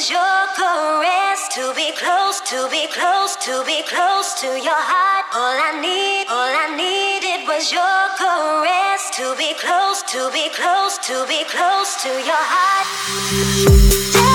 was your caress to be close, to be close, to be close to your heart. All I need, all I needed was your caress to be close, to be close, to be close to your heart.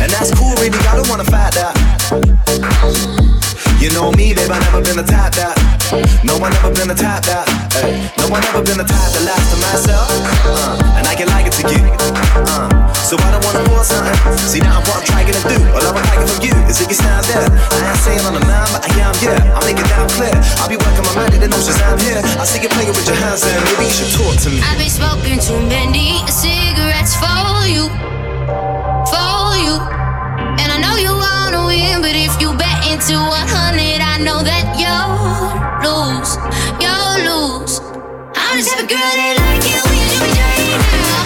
And that's cool, really, I don't wanna fight that. You know me, babe, I never been the type that. No, I never been the type that. No, I never been the type that lies to myself. Uh, and I can like it to you. Uh, so I don't wanna force something. See, now I'm what I'm trying to do. All I'm trying from you is if you stand there. I ain't saying on the line, but I am, yeah. I'm making that clear. I'll be working my mind in the notions I'm here. I see you playing with your hands, and maybe you should talk to me. I've been smoking too many cigarettes for you, you. And I know you wanna win, but if you bet into 100, I know that you'll lose, you'll lose. I'm the type of girl that like it when you dirty now.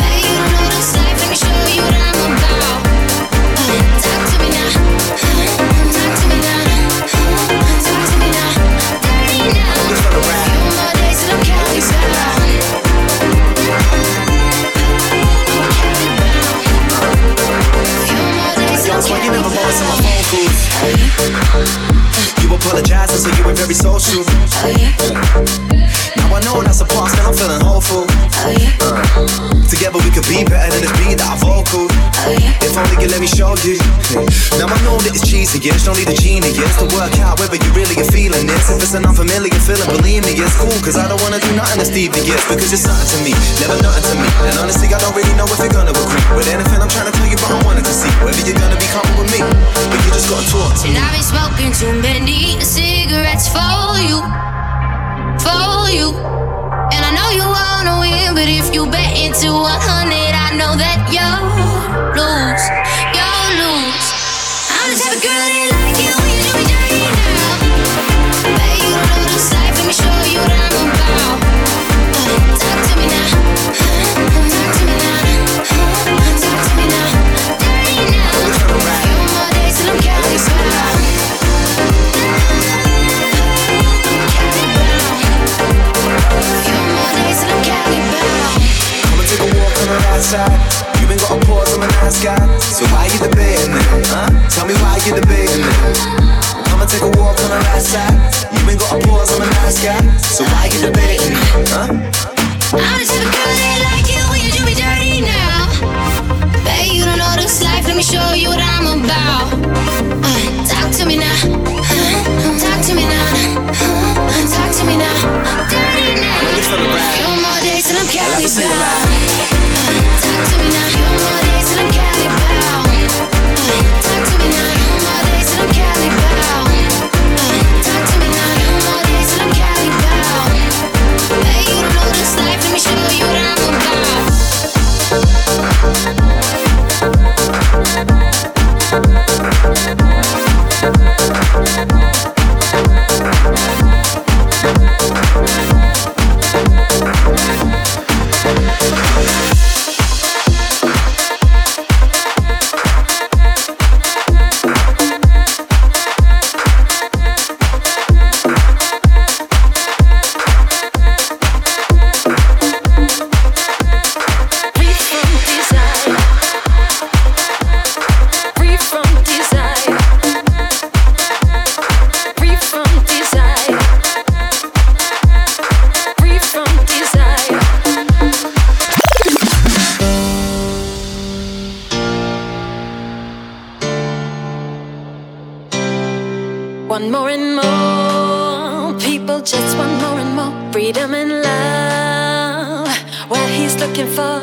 Hey, you don't know this life, let me show you what I'm about. Talk to me now, That's you never answer my phone calls. You apologize and say you were very social. Oh, yeah. Now I know that's a past and I'm feeling hopeful. Oh yeah. Uh, together we could be better than this beat that I vocal. Oh, yeah. If only you let me show you. Now I know that it's cheesy, yes, don't need a genius to work out whether you really are feeling this. If it's an unfamiliar feeling, believe me, it's cool. Cause I don't wanna do nothing that's devious. Because it's something to me, never nothing to me. And honestly, I don't really know if you're gonna agree with anything I'm trying to tell you, but I wanted to see whether you're gonna be coming with me. But you just gotta talk to me. And I've been smoking too many cigarettes for you, for you. And I know you wanna win, but if you bet into 100, I know that you'll lose, you'll lose. I'm the type of girl that One more and more people just want more and more freedom and love. What he's looking for,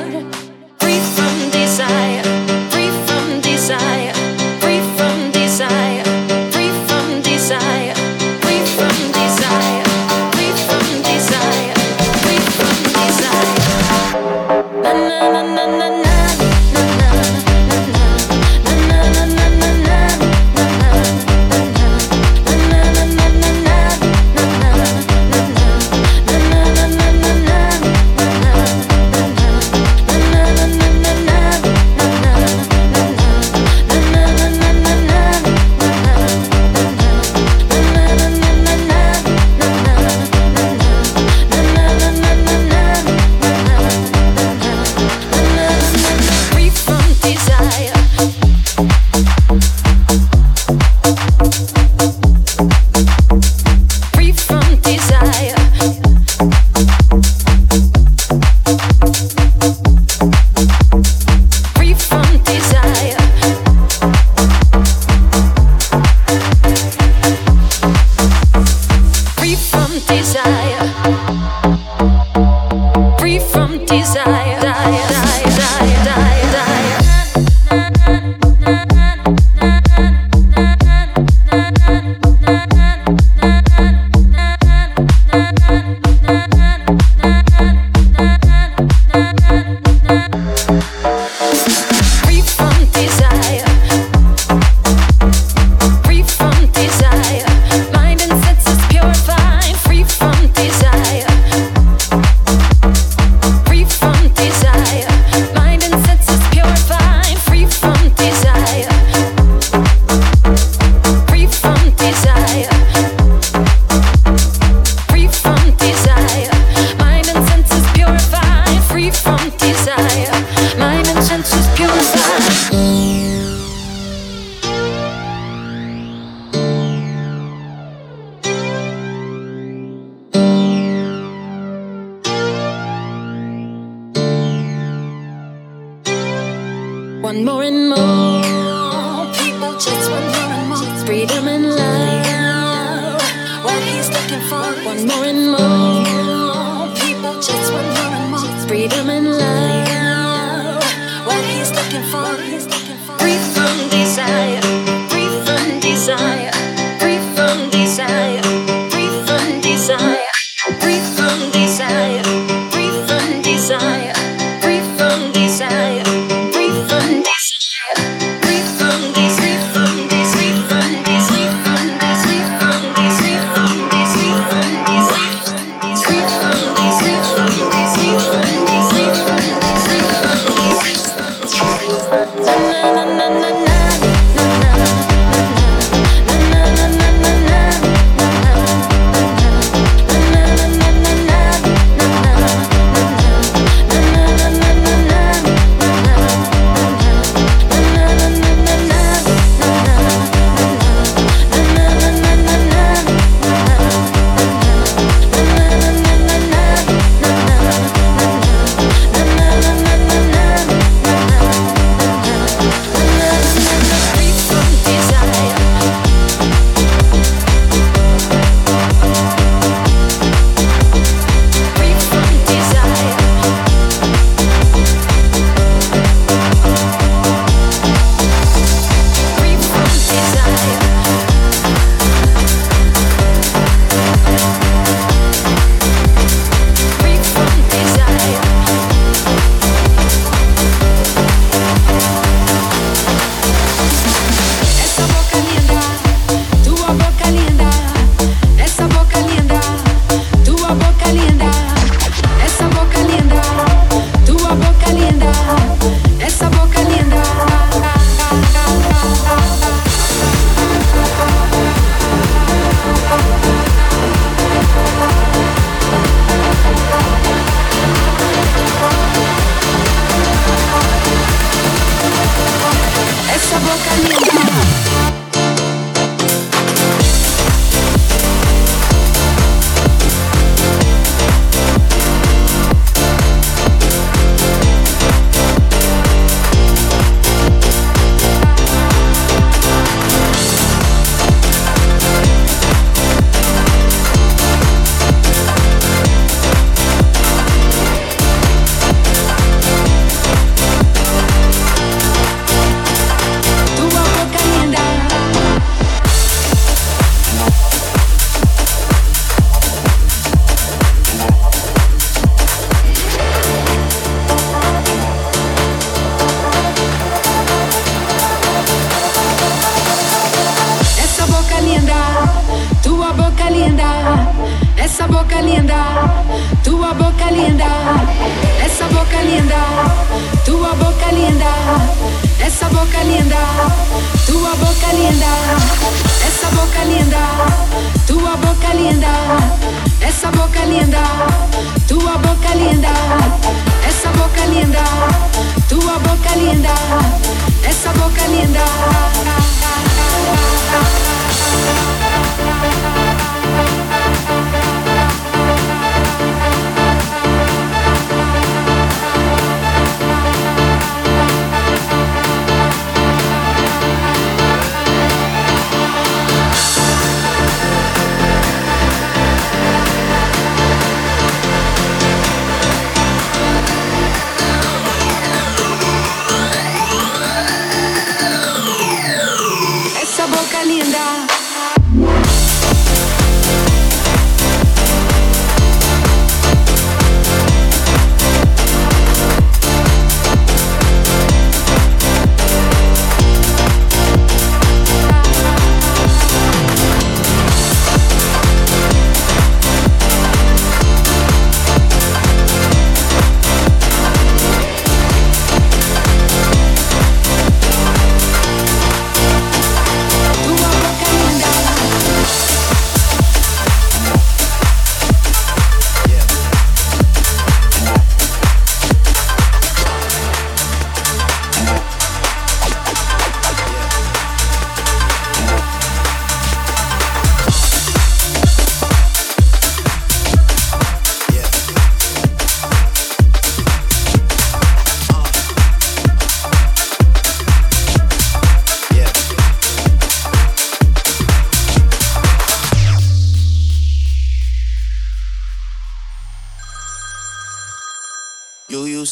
boca linda, tu boca linda, esa boca linda, tu boca linda, esa boca linda, tu boca linda, esa boca linda, tu boca linda, esa boca linda, tu boca linda, esa boca linda, tu boca linda, esa boca linda.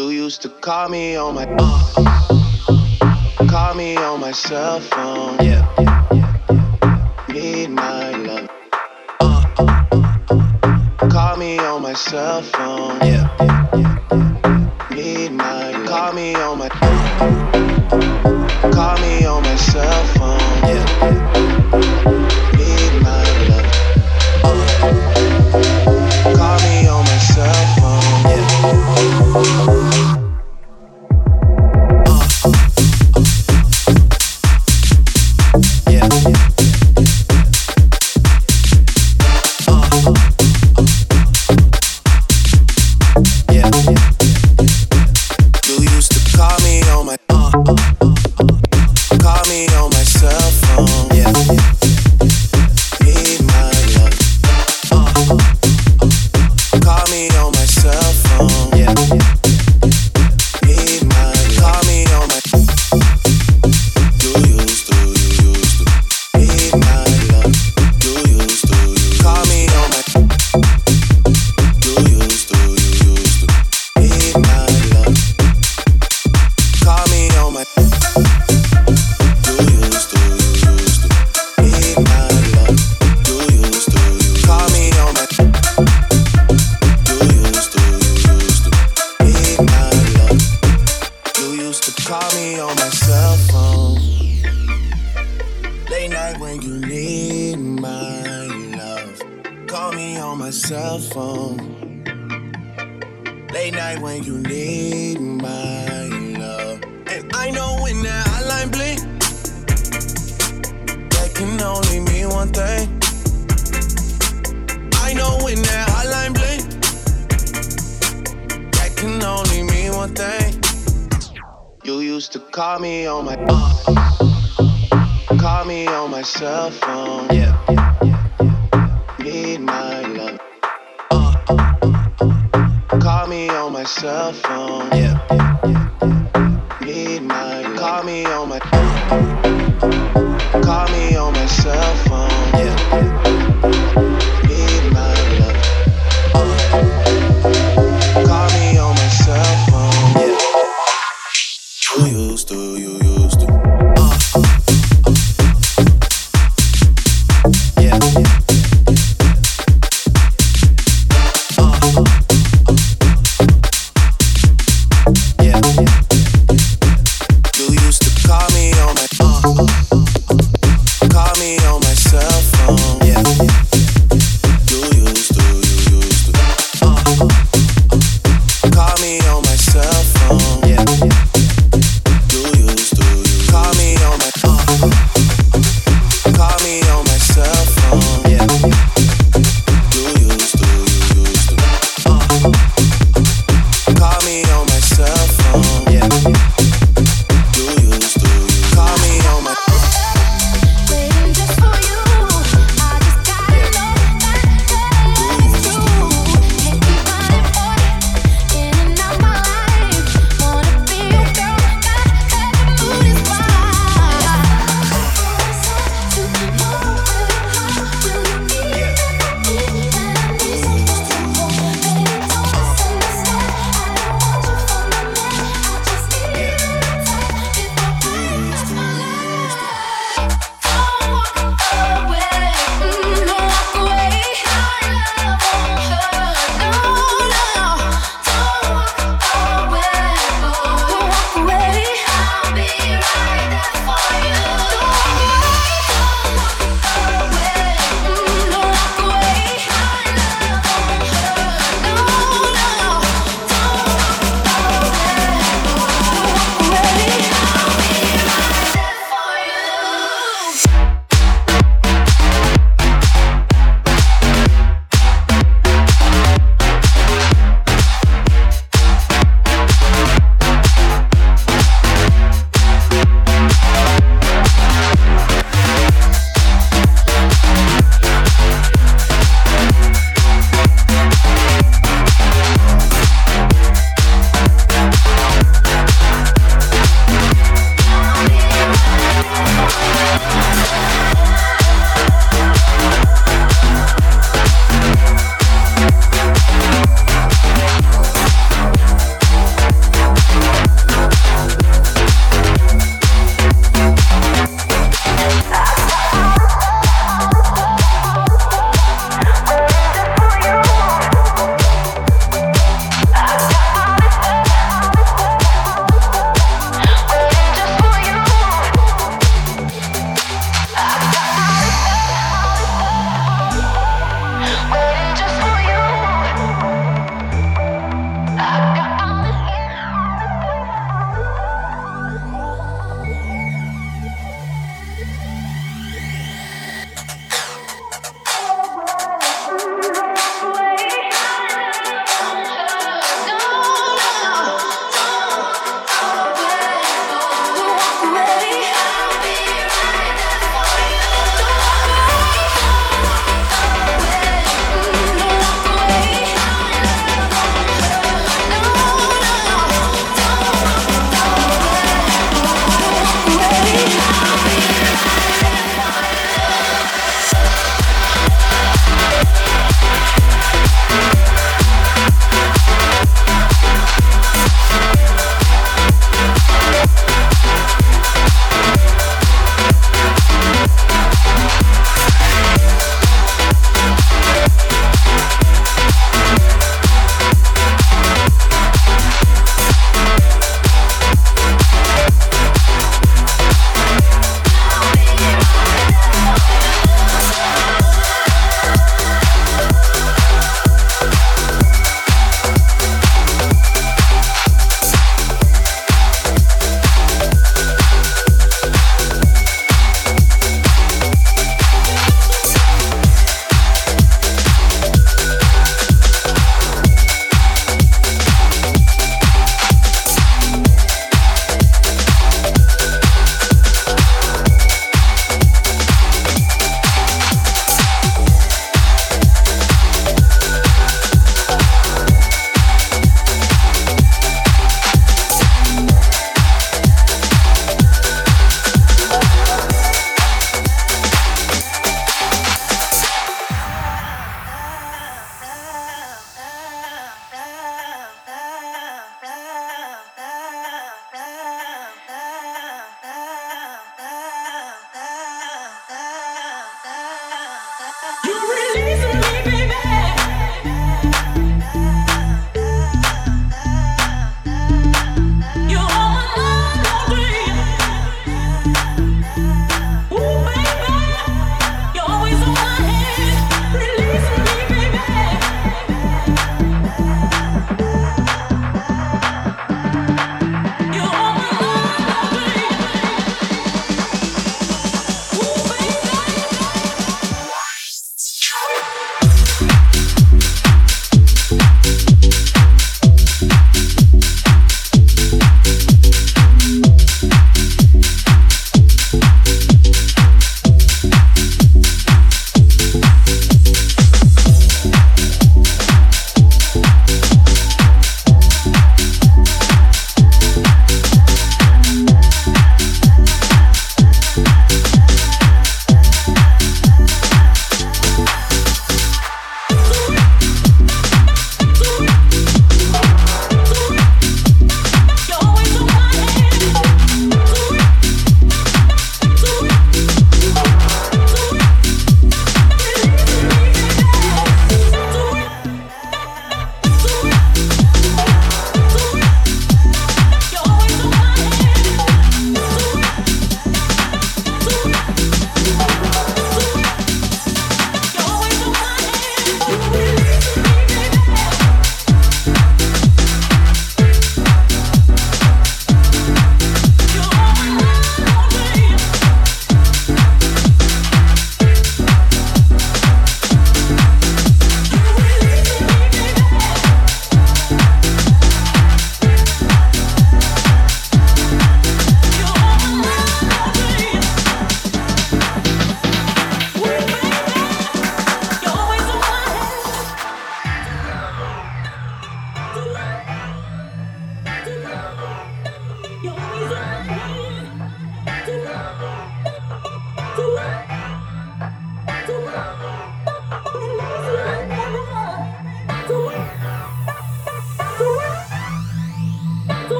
You used to call me on my uh, call me on my cell phone. Yeah, yeah, yeah, yeah. Love. Uh, uh, uh, call me on my cell phone. Yeah, yeah, yeah, yeah. Love. Call me on my call me on my cell phone. Yeah. yeah.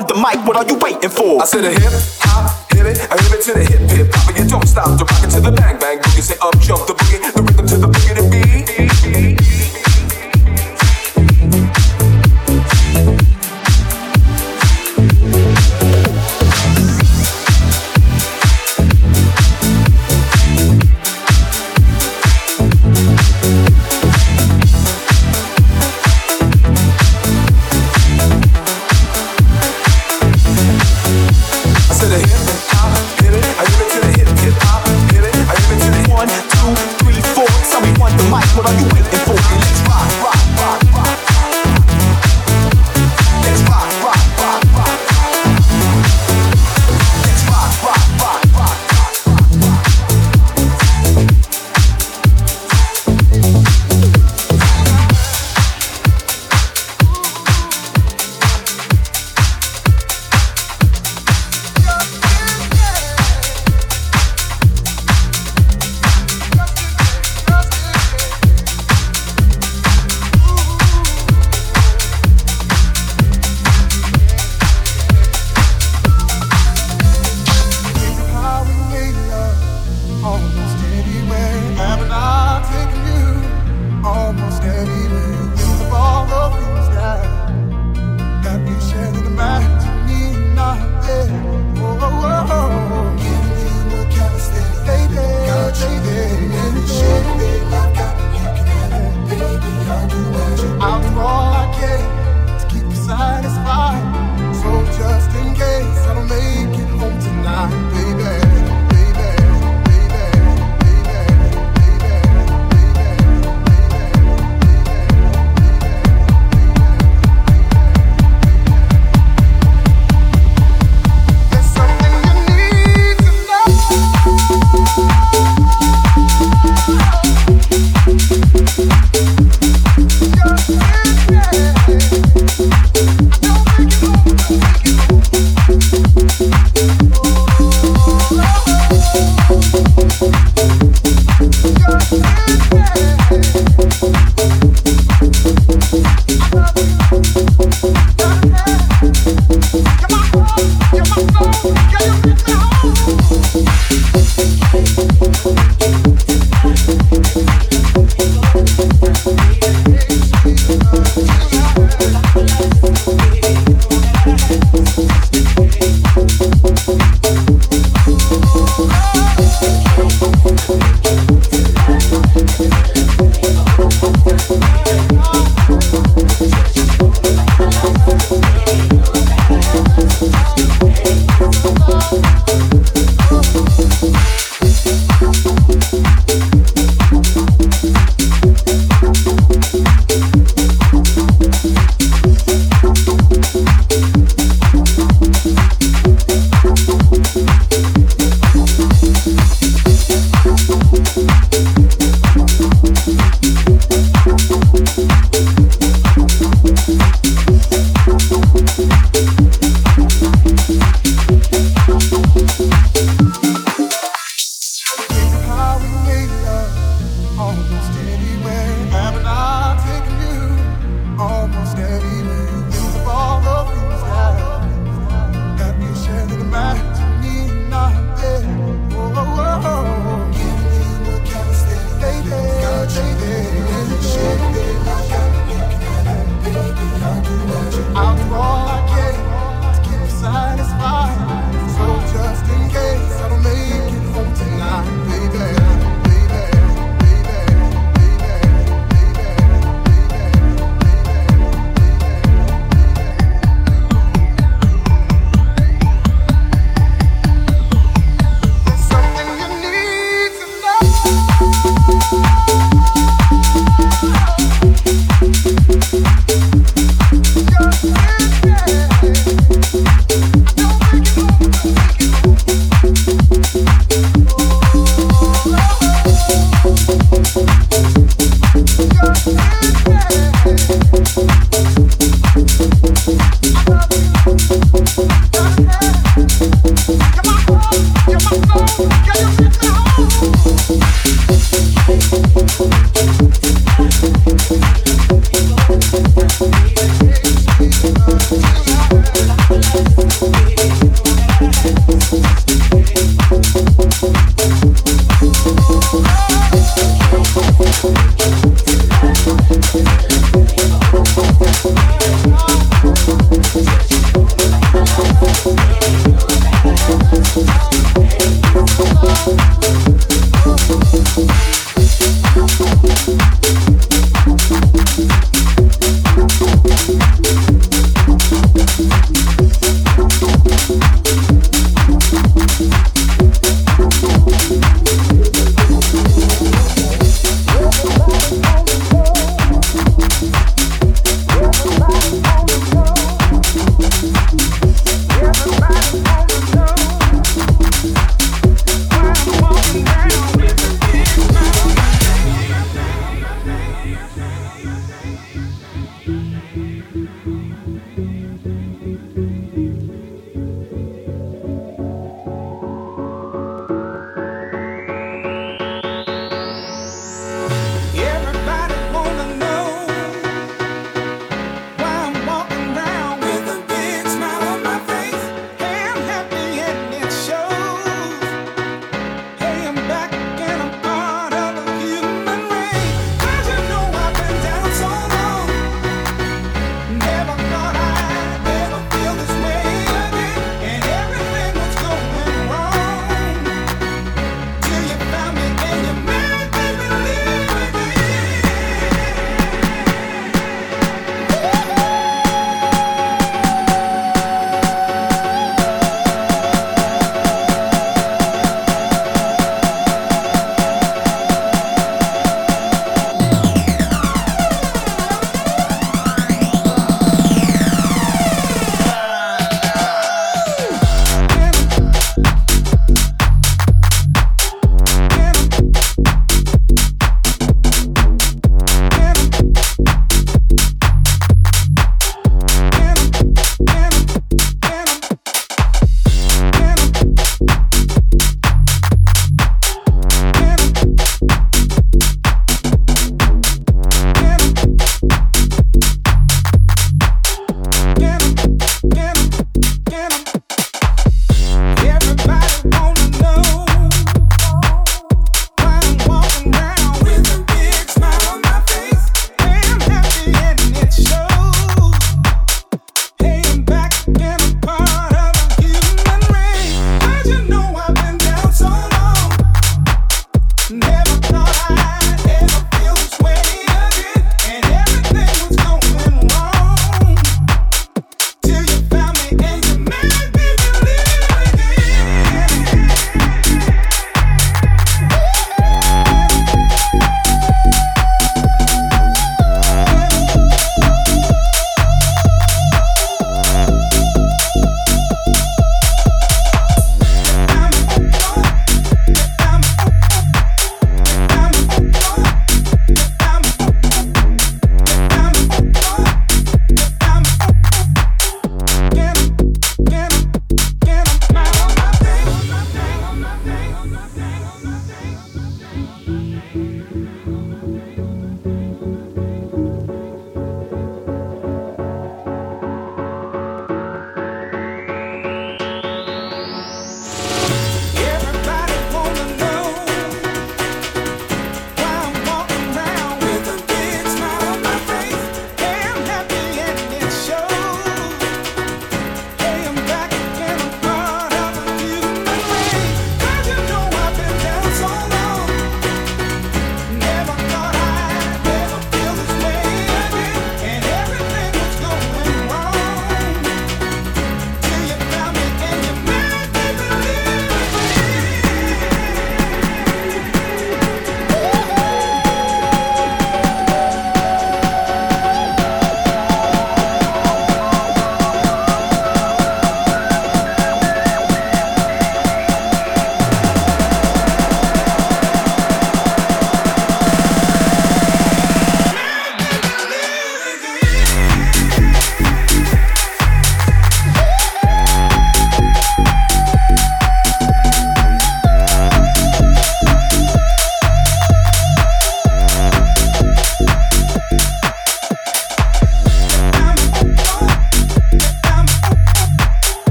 on the mic, what are you waiting for? I said a hip.